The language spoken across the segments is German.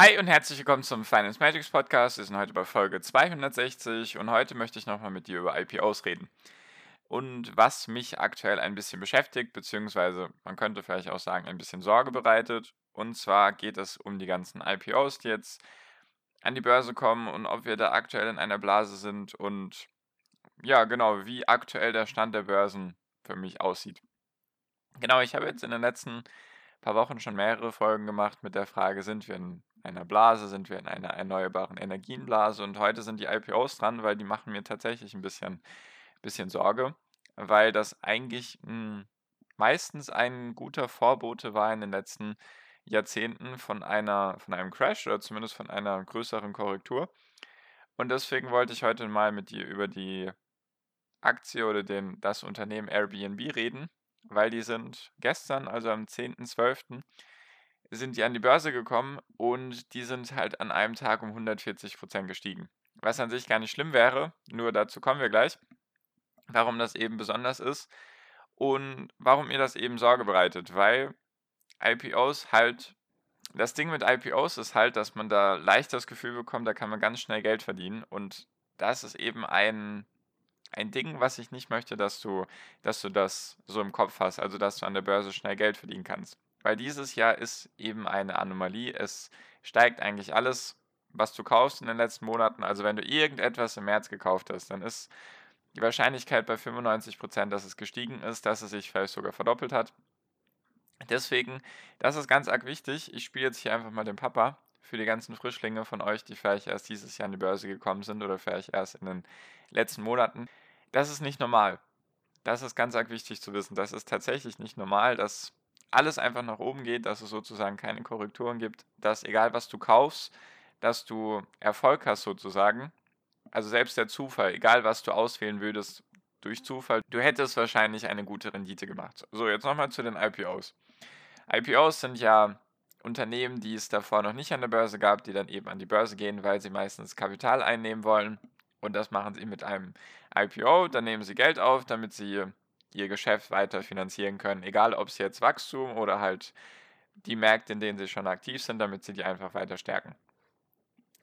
Hi und herzlich willkommen zum Finance Magics Podcast. Wir sind heute bei Folge 260 und heute möchte ich nochmal mit dir über IPOs reden. Und was mich aktuell ein bisschen beschäftigt, beziehungsweise man könnte vielleicht auch sagen, ein bisschen Sorge bereitet. Und zwar geht es um die ganzen IPOs, die jetzt an die Börse kommen und ob wir da aktuell in einer Blase sind und ja, genau, wie aktuell der Stand der Börsen für mich aussieht. Genau, ich habe jetzt in den letzten paar Wochen schon mehrere Folgen gemacht mit der Frage, sind wir in einer Blase, sind wir in einer erneuerbaren Energienblase und heute sind die IPOs dran, weil die machen mir tatsächlich ein bisschen, bisschen Sorge, weil das eigentlich mh, hm, meistens ein guter Vorbote war in den letzten Jahrzehnten von einer, von einem Crash oder zumindest von einer größeren Korrektur. Und deswegen wollte ich heute mal mit dir über die Aktie oder den, das Unternehmen Airbnb reden, weil die sind gestern, also am 10.12., sind die an die Börse gekommen und die sind halt an einem Tag um 140% gestiegen. Was an sich gar nicht schlimm wäre, nur dazu kommen wir gleich, warum das eben besonders ist und warum mir das eben Sorge bereitet, weil IPOs halt, das Ding mit IPOs ist halt, dass man da leicht das Gefühl bekommt, da kann man ganz schnell Geld verdienen und das ist eben ein, ein Ding, was ich nicht möchte, dass du, dass du das so im Kopf hast, also dass du an der Börse schnell Geld verdienen kannst. Weil dieses Jahr ist eben eine Anomalie. Es steigt eigentlich alles, was du kaufst in den letzten Monaten. Also wenn du irgendetwas im März gekauft hast, dann ist die Wahrscheinlichkeit bei 95%, dass es gestiegen ist, dass es sich vielleicht sogar verdoppelt hat. Deswegen, das ist ganz arg wichtig. Ich spiele jetzt hier einfach mal den Papa für die ganzen Frischlinge von euch, die vielleicht erst dieses Jahr an die Börse gekommen sind oder vielleicht erst in den letzten Monaten. Das ist nicht normal. Das ist ganz arg wichtig zu wissen. Das ist tatsächlich nicht normal, dass alles einfach nach oben geht, dass es sozusagen keine Korrekturen gibt, dass egal was du kaufst, dass du Erfolg hast sozusagen. Also selbst der Zufall, egal was du auswählen würdest durch Zufall, du hättest wahrscheinlich eine gute Rendite gemacht. So, jetzt nochmal zu den IPOs. IPOs sind ja Unternehmen, die es davor noch nicht an der Börse gab, die dann eben an die Börse gehen, weil sie meistens Kapital einnehmen wollen. Und das machen sie mit einem IPO. Dann nehmen sie Geld auf, damit sie ihr Geschäft weiter finanzieren können, egal ob es jetzt Wachstum oder halt die Märkte, in denen sie schon aktiv sind, damit sie die einfach weiter stärken.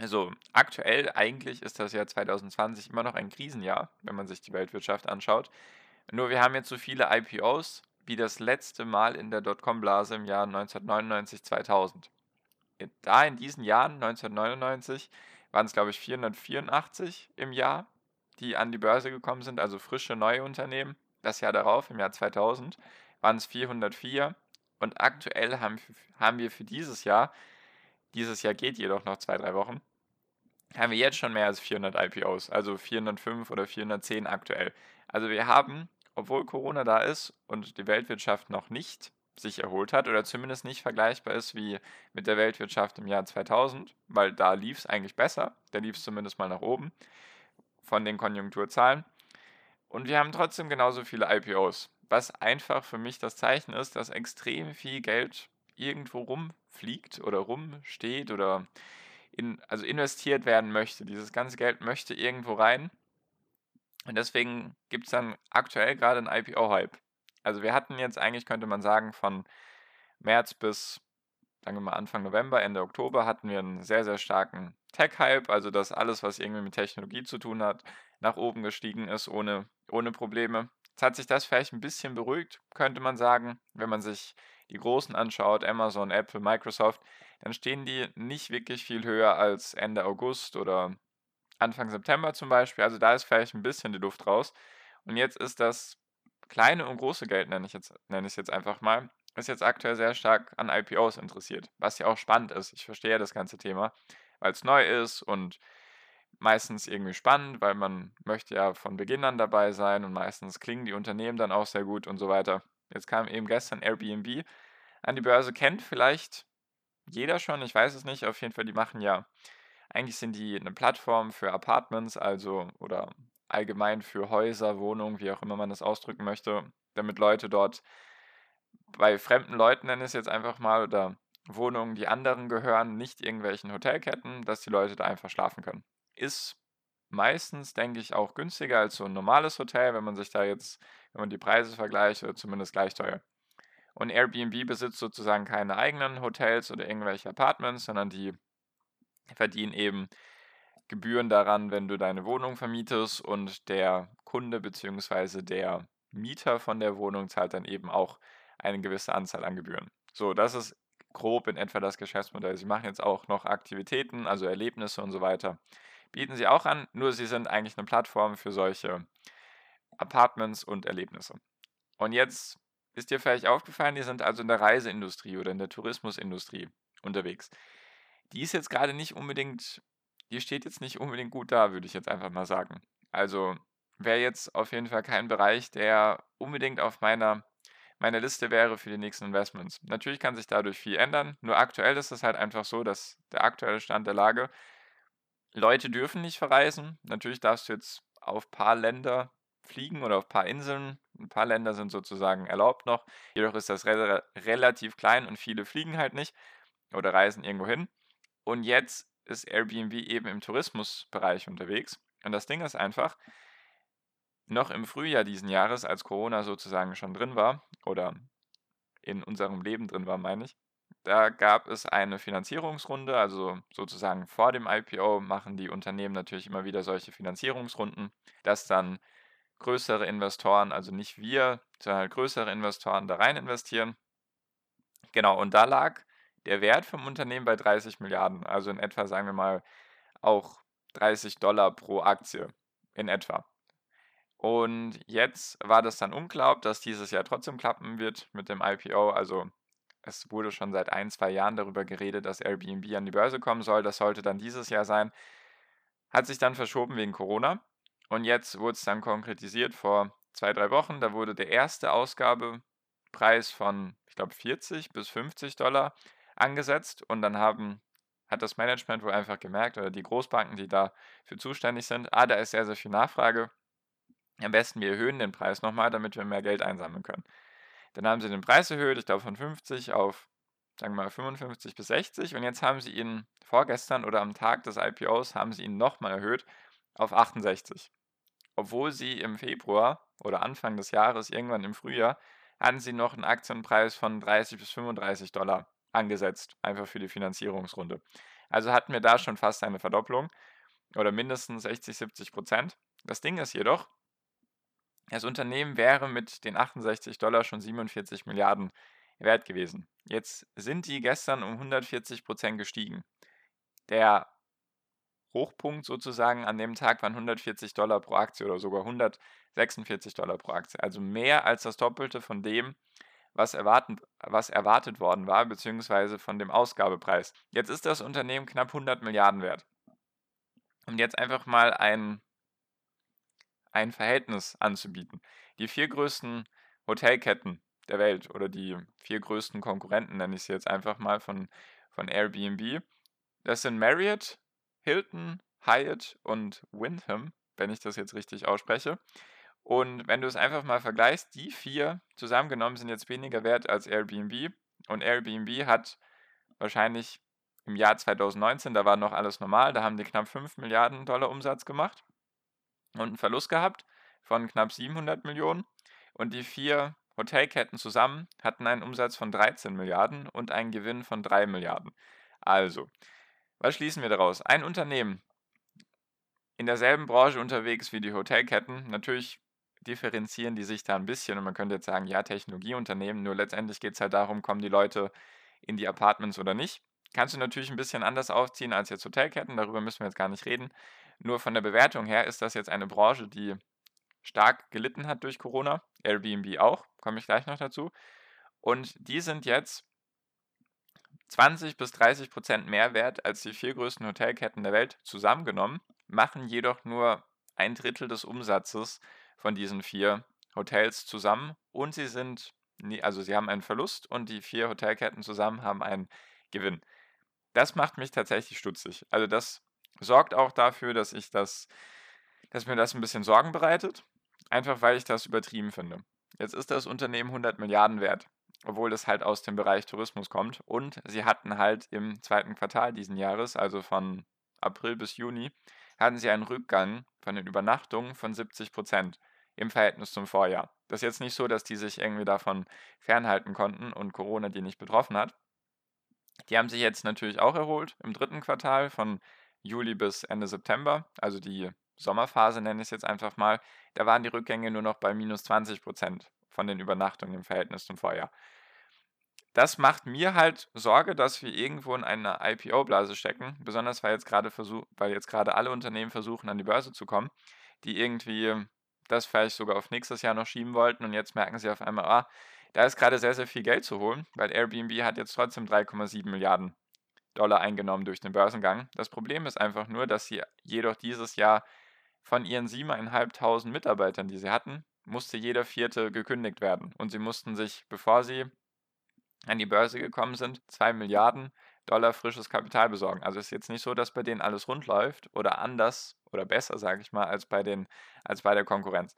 Also aktuell eigentlich ist das Jahr 2020 immer noch ein Krisenjahr, wenn man sich die Weltwirtschaft anschaut. Nur wir haben jetzt so viele IPOs wie das letzte Mal in der Dotcom-Blase im Jahr 1999, 2000. Da in diesen Jahren, 1999, waren es glaube ich 484 im Jahr, die an die Börse gekommen sind, also frische neue Unternehmen. Das Jahr darauf, im Jahr 2000, waren es 404 und aktuell haben, haben wir für dieses Jahr, dieses Jahr geht jedoch noch zwei, drei Wochen, haben wir jetzt schon mehr als 400 IPOs, also 405 oder 410 aktuell. Also wir haben, obwohl Corona da ist und die Weltwirtschaft noch nicht sich erholt hat oder zumindest nicht vergleichbar ist wie mit der Weltwirtschaft im Jahr 2000, weil da lief es eigentlich besser, da lief es zumindest mal nach oben von den Konjunkturzahlen. Und wir haben trotzdem genauso viele IPOs, was einfach für mich das Zeichen ist, dass extrem viel Geld irgendwo rumfliegt oder rumsteht oder in, also investiert werden möchte. Dieses ganze Geld möchte irgendwo rein. Und deswegen gibt es dann aktuell gerade einen IPO-Hype. Also wir hatten jetzt eigentlich, könnte man sagen, von März bis, sagen wir mal, Anfang November, Ende Oktober hatten wir einen sehr, sehr starken Tech-Hype, also dass alles, was irgendwie mit Technologie zu tun hat, nach oben gestiegen ist ohne, ohne Probleme. Jetzt hat sich das vielleicht ein bisschen beruhigt, könnte man sagen, wenn man sich die Großen anschaut, Amazon, Apple, Microsoft, dann stehen die nicht wirklich viel höher als Ende August oder Anfang September zum Beispiel. Also da ist vielleicht ein bisschen die Luft raus. Und jetzt ist das kleine und große Geld, nenne ich, jetzt, nenne ich es jetzt einfach mal, ist jetzt aktuell sehr stark an IPOs interessiert, was ja auch spannend ist. Ich verstehe das ganze Thema, weil es neu ist und meistens irgendwie spannend, weil man möchte ja von Beginn an dabei sein und meistens klingen die Unternehmen dann auch sehr gut und so weiter. Jetzt kam eben gestern Airbnb an die Börse, kennt vielleicht jeder schon, ich weiß es nicht. Auf jeden Fall, die machen ja eigentlich sind die eine Plattform für Apartments, also oder allgemein für Häuser, Wohnungen, wie auch immer man das ausdrücken möchte, damit Leute dort bei fremden Leuten, nenne ich es jetzt einfach mal, oder Wohnungen, die anderen gehören, nicht irgendwelchen Hotelketten, dass die Leute da einfach schlafen können. Ist meistens, denke ich, auch günstiger als so ein normales Hotel, wenn man sich da jetzt, wenn man die Preise vergleicht, oder zumindest gleich teuer. Und Airbnb besitzt sozusagen keine eigenen Hotels oder irgendwelche Apartments, sondern die verdienen eben Gebühren daran, wenn du deine Wohnung vermietest und der Kunde bzw. der Mieter von der Wohnung zahlt dann eben auch eine gewisse Anzahl an Gebühren. So, das ist grob in etwa das Geschäftsmodell. Sie machen jetzt auch noch Aktivitäten, also Erlebnisse und so weiter. Bieten sie auch an, nur sie sind eigentlich eine Plattform für solche Apartments und Erlebnisse. Und jetzt ist dir vielleicht aufgefallen, die sind also in der Reiseindustrie oder in der Tourismusindustrie unterwegs. Die ist jetzt gerade nicht unbedingt, die steht jetzt nicht unbedingt gut da, würde ich jetzt einfach mal sagen. Also wäre jetzt auf jeden Fall kein Bereich, der unbedingt auf meiner, meiner Liste wäre für die nächsten Investments. Natürlich kann sich dadurch viel ändern, nur aktuell ist es halt einfach so, dass der aktuelle Stand der Lage, Leute dürfen nicht verreisen. Natürlich darfst du jetzt auf ein paar Länder fliegen oder auf ein paar Inseln. Ein paar Länder sind sozusagen erlaubt noch. Jedoch ist das re relativ klein und viele fliegen halt nicht oder reisen irgendwo hin. Und jetzt ist Airbnb eben im Tourismusbereich unterwegs. Und das Ding ist einfach, noch im Frühjahr diesen Jahres, als Corona sozusagen schon drin war, oder in unserem Leben drin war, meine ich, da gab es eine Finanzierungsrunde, also sozusagen vor dem IPO machen die Unternehmen natürlich immer wieder solche Finanzierungsrunden, dass dann größere Investoren, also nicht wir, sondern größere Investoren da rein investieren. Genau, und da lag der Wert vom Unternehmen bei 30 Milliarden, also in etwa, sagen wir mal, auch 30 Dollar pro Aktie in etwa. Und jetzt war das dann unklar, ob das dieses Jahr trotzdem klappen wird mit dem IPO. Also es wurde schon seit ein, zwei Jahren darüber geredet, dass Airbnb an die Börse kommen soll. Das sollte dann dieses Jahr sein. Hat sich dann verschoben wegen Corona. Und jetzt wurde es dann konkretisiert vor zwei, drei Wochen. Da wurde der erste Ausgabepreis von, ich glaube, 40 bis 50 Dollar angesetzt. Und dann haben, hat das Management wohl einfach gemerkt, oder die Großbanken, die dafür zuständig sind, ah, da ist sehr, sehr viel Nachfrage. Am besten wir erhöhen den Preis nochmal, damit wir mehr Geld einsammeln können. Dann haben sie den Preis erhöht, ich glaube von 50 auf, sagen wir mal, 55 bis 60. Und jetzt haben sie ihn vorgestern oder am Tag des IPOs haben sie ihn nochmal erhöht auf 68. Obwohl sie im Februar oder Anfang des Jahres, irgendwann im Frühjahr, hatten sie noch einen Aktienpreis von 30 bis 35 Dollar angesetzt, einfach für die Finanzierungsrunde. Also hatten wir da schon fast eine Verdopplung oder mindestens 60, 70 Prozent. Das Ding ist jedoch, das Unternehmen wäre mit den 68 Dollar schon 47 Milliarden wert gewesen. Jetzt sind die gestern um 140 Prozent gestiegen. Der Hochpunkt sozusagen an dem Tag waren 140 Dollar pro Aktie oder sogar 146 Dollar pro Aktie. Also mehr als das Doppelte von dem, was, erwarten, was erwartet worden war, beziehungsweise von dem Ausgabepreis. Jetzt ist das Unternehmen knapp 100 Milliarden wert. Um jetzt einfach mal ein, ein Verhältnis anzubieten. Die vier größten Hotelketten der Welt oder die vier größten Konkurrenten, nenne ich sie jetzt einfach mal von, von Airbnb, das sind Marriott, Hilton, Hyatt und Wyndham, wenn ich das jetzt richtig ausspreche. Und wenn du es einfach mal vergleichst, die vier zusammengenommen sind jetzt weniger wert als Airbnb. Und Airbnb hat wahrscheinlich im Jahr 2019, da war noch alles normal, da haben die knapp 5 Milliarden Dollar Umsatz gemacht und einen Verlust gehabt von knapp 700 Millionen. Und die vier Hotelketten zusammen hatten einen Umsatz von 13 Milliarden und einen Gewinn von 3 Milliarden. Also, was schließen wir daraus? Ein Unternehmen in derselben Branche unterwegs wie die Hotelketten, natürlich differenzieren die sich da ein bisschen und man könnte jetzt sagen, ja, Technologieunternehmen, nur letztendlich geht es halt darum, kommen die Leute in die Apartments oder nicht. Kannst du natürlich ein bisschen anders aufziehen als jetzt Hotelketten, darüber müssen wir jetzt gar nicht reden. Nur von der Bewertung her ist das jetzt eine Branche, die stark gelitten hat durch Corona. Airbnb auch, komme ich gleich noch dazu. Und die sind jetzt 20 bis 30 Prozent mehr wert als die vier größten Hotelketten der Welt zusammengenommen, machen jedoch nur ein Drittel des Umsatzes von diesen vier Hotels zusammen und sie sind, also sie haben einen Verlust und die vier Hotelketten zusammen haben einen Gewinn. das macht mich tatsächlich stutzig. Also das sorgt auch dafür, dass ich das, dass mir das ein bisschen Sorgen bereitet, einfach weil ich das übertrieben finde. Jetzt ist das Unternehmen 100 Milliarden wert, obwohl das halt aus dem Bereich Tourismus kommt und sie hatten halt im zweiten Quartal diesen Jahres, also von April bis Juni, hatten sie einen Rückgang von den Übernachtungen von 70 Prozent im Verhältnis zum Vorjahr. Das ist jetzt nicht so, dass die sich irgendwie davon fernhalten konnten und Corona die nicht betroffen hat. Die haben sich jetzt natürlich auch erholt im dritten Quartal von Juli bis Ende September, also die Sommerphase nenne ich es jetzt einfach mal. Da waren die Rückgänge nur noch bei minus 20 Prozent von den Übernachtungen im Verhältnis zum Vorjahr. Das macht mir halt Sorge, dass wir irgendwo in einer IPO-Blase stecken, besonders weil jetzt gerade weil jetzt gerade alle Unternehmen versuchen, an die Börse zu kommen, die irgendwie das vielleicht sogar auf nächstes Jahr noch schieben wollten und jetzt merken sie auf einmal, ah, da ist gerade sehr, sehr viel Geld zu holen, weil Airbnb hat jetzt trotzdem 3,7 Milliarden Dollar eingenommen durch den Börsengang. Das Problem ist einfach nur, dass sie jedoch dieses Jahr von ihren 7.500 Mitarbeitern, die sie hatten, musste jeder vierte gekündigt werden. Und sie mussten sich, bevor sie an die Börse gekommen sind, 2 Milliarden Dollar frisches Kapital besorgen. Also ist jetzt nicht so, dass bei denen alles rund läuft oder anders oder besser, sage ich mal, als bei, den, als bei der Konkurrenz.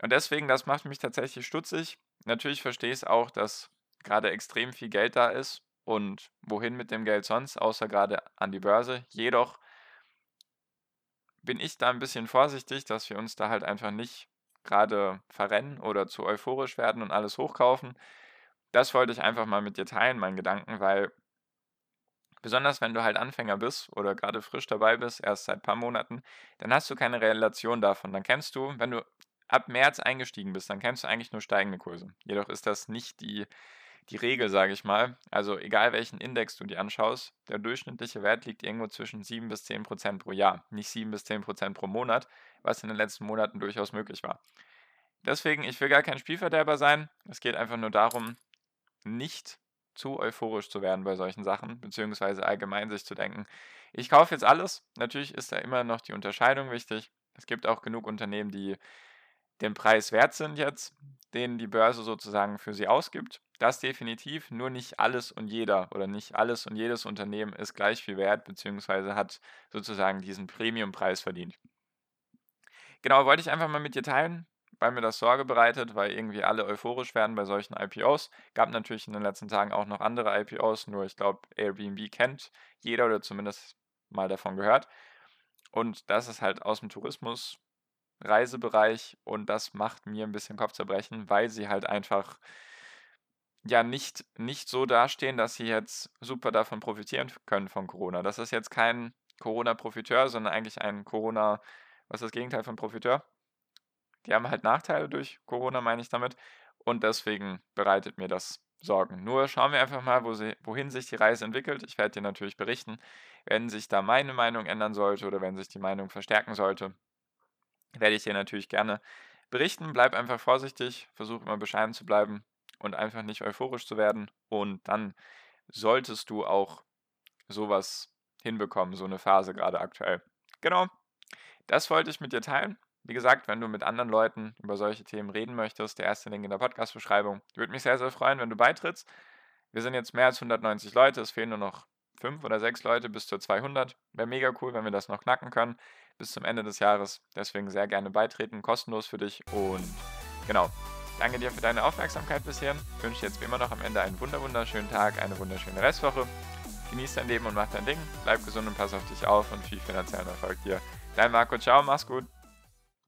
Und deswegen, das macht mich tatsächlich stutzig. Natürlich verstehe ich es auch, dass gerade extrem viel Geld da ist und wohin mit dem Geld sonst, außer gerade an die Börse. Jedoch bin ich da ein bisschen vorsichtig, dass wir uns da halt einfach nicht gerade verrennen oder zu euphorisch werden und alles hochkaufen. Das wollte ich einfach mal mit dir teilen, meinen Gedanken, weil besonders wenn du halt Anfänger bist oder gerade frisch dabei bist, erst seit ein paar Monaten, dann hast du keine Relation davon. Dann kennst du, wenn du ab März eingestiegen bist, dann kennst du eigentlich nur steigende Kurse. Jedoch ist das nicht die, die Regel, sage ich mal. Also egal welchen Index du dir anschaust, der durchschnittliche Wert liegt irgendwo zwischen 7 bis 10 Prozent pro Jahr, nicht 7 bis 10 Prozent pro Monat, was in den letzten Monaten durchaus möglich war. Deswegen, ich will gar kein Spielverderber sein. Es geht einfach nur darum, nicht zu euphorisch zu werden bei solchen Sachen, beziehungsweise allgemein sich zu denken, ich kaufe jetzt alles. Natürlich ist da immer noch die Unterscheidung wichtig. Es gibt auch genug Unternehmen, die den Preis wert sind jetzt, den die Börse sozusagen für sie ausgibt. Das definitiv, nur nicht alles und jeder oder nicht alles und jedes Unternehmen ist gleich viel wert, beziehungsweise hat sozusagen diesen Premiumpreis verdient. Genau, wollte ich einfach mal mit dir teilen, weil mir das Sorge bereitet, weil irgendwie alle euphorisch werden bei solchen IPOs. Gab natürlich in den letzten Tagen auch noch andere IPOs, nur ich glaube, Airbnb kennt jeder oder zumindest mal davon gehört. Und das ist halt aus dem Tourismus Reisebereich und das macht mir ein bisschen Kopfzerbrechen, weil sie halt einfach ja nicht, nicht so dastehen, dass sie jetzt super davon profitieren können von Corona. Das ist jetzt kein Corona-Profiteur, sondern eigentlich ein Corona, was ist das Gegenteil von Profiteur? Die haben halt Nachteile durch Corona, meine ich damit. Und deswegen bereitet mir das Sorgen. Nur schauen wir einfach mal, wo sie, wohin sich die Reise entwickelt. Ich werde dir natürlich berichten, wenn sich da meine Meinung ändern sollte oder wenn sich die Meinung verstärken sollte werde ich dir natürlich gerne berichten. Bleib einfach vorsichtig, versuch immer bescheiden zu bleiben und einfach nicht euphorisch zu werden. Und dann solltest du auch sowas hinbekommen, so eine Phase gerade aktuell. Genau, das wollte ich mit dir teilen. Wie gesagt, wenn du mit anderen Leuten über solche Themen reden möchtest, der erste Link in der Podcast-Beschreibung. Würde mich sehr, sehr freuen, wenn du beitrittst. Wir sind jetzt mehr als 190 Leute, es fehlen nur noch fünf oder sechs Leute bis zur 200. Wäre mega cool, wenn wir das noch knacken können bis zum Ende des Jahres. Deswegen sehr gerne beitreten, kostenlos für dich. Und genau, danke dir für deine Aufmerksamkeit bisher. Ich wünsche jetzt wie immer noch am Ende einen wunderschönen Tag, eine wunderschöne Restwoche. Genieß dein Leben und mach dein Ding. Bleib gesund und pass auf dich auf und viel finanziellen Erfolg dir. Dein Marco, ciao, mach's gut.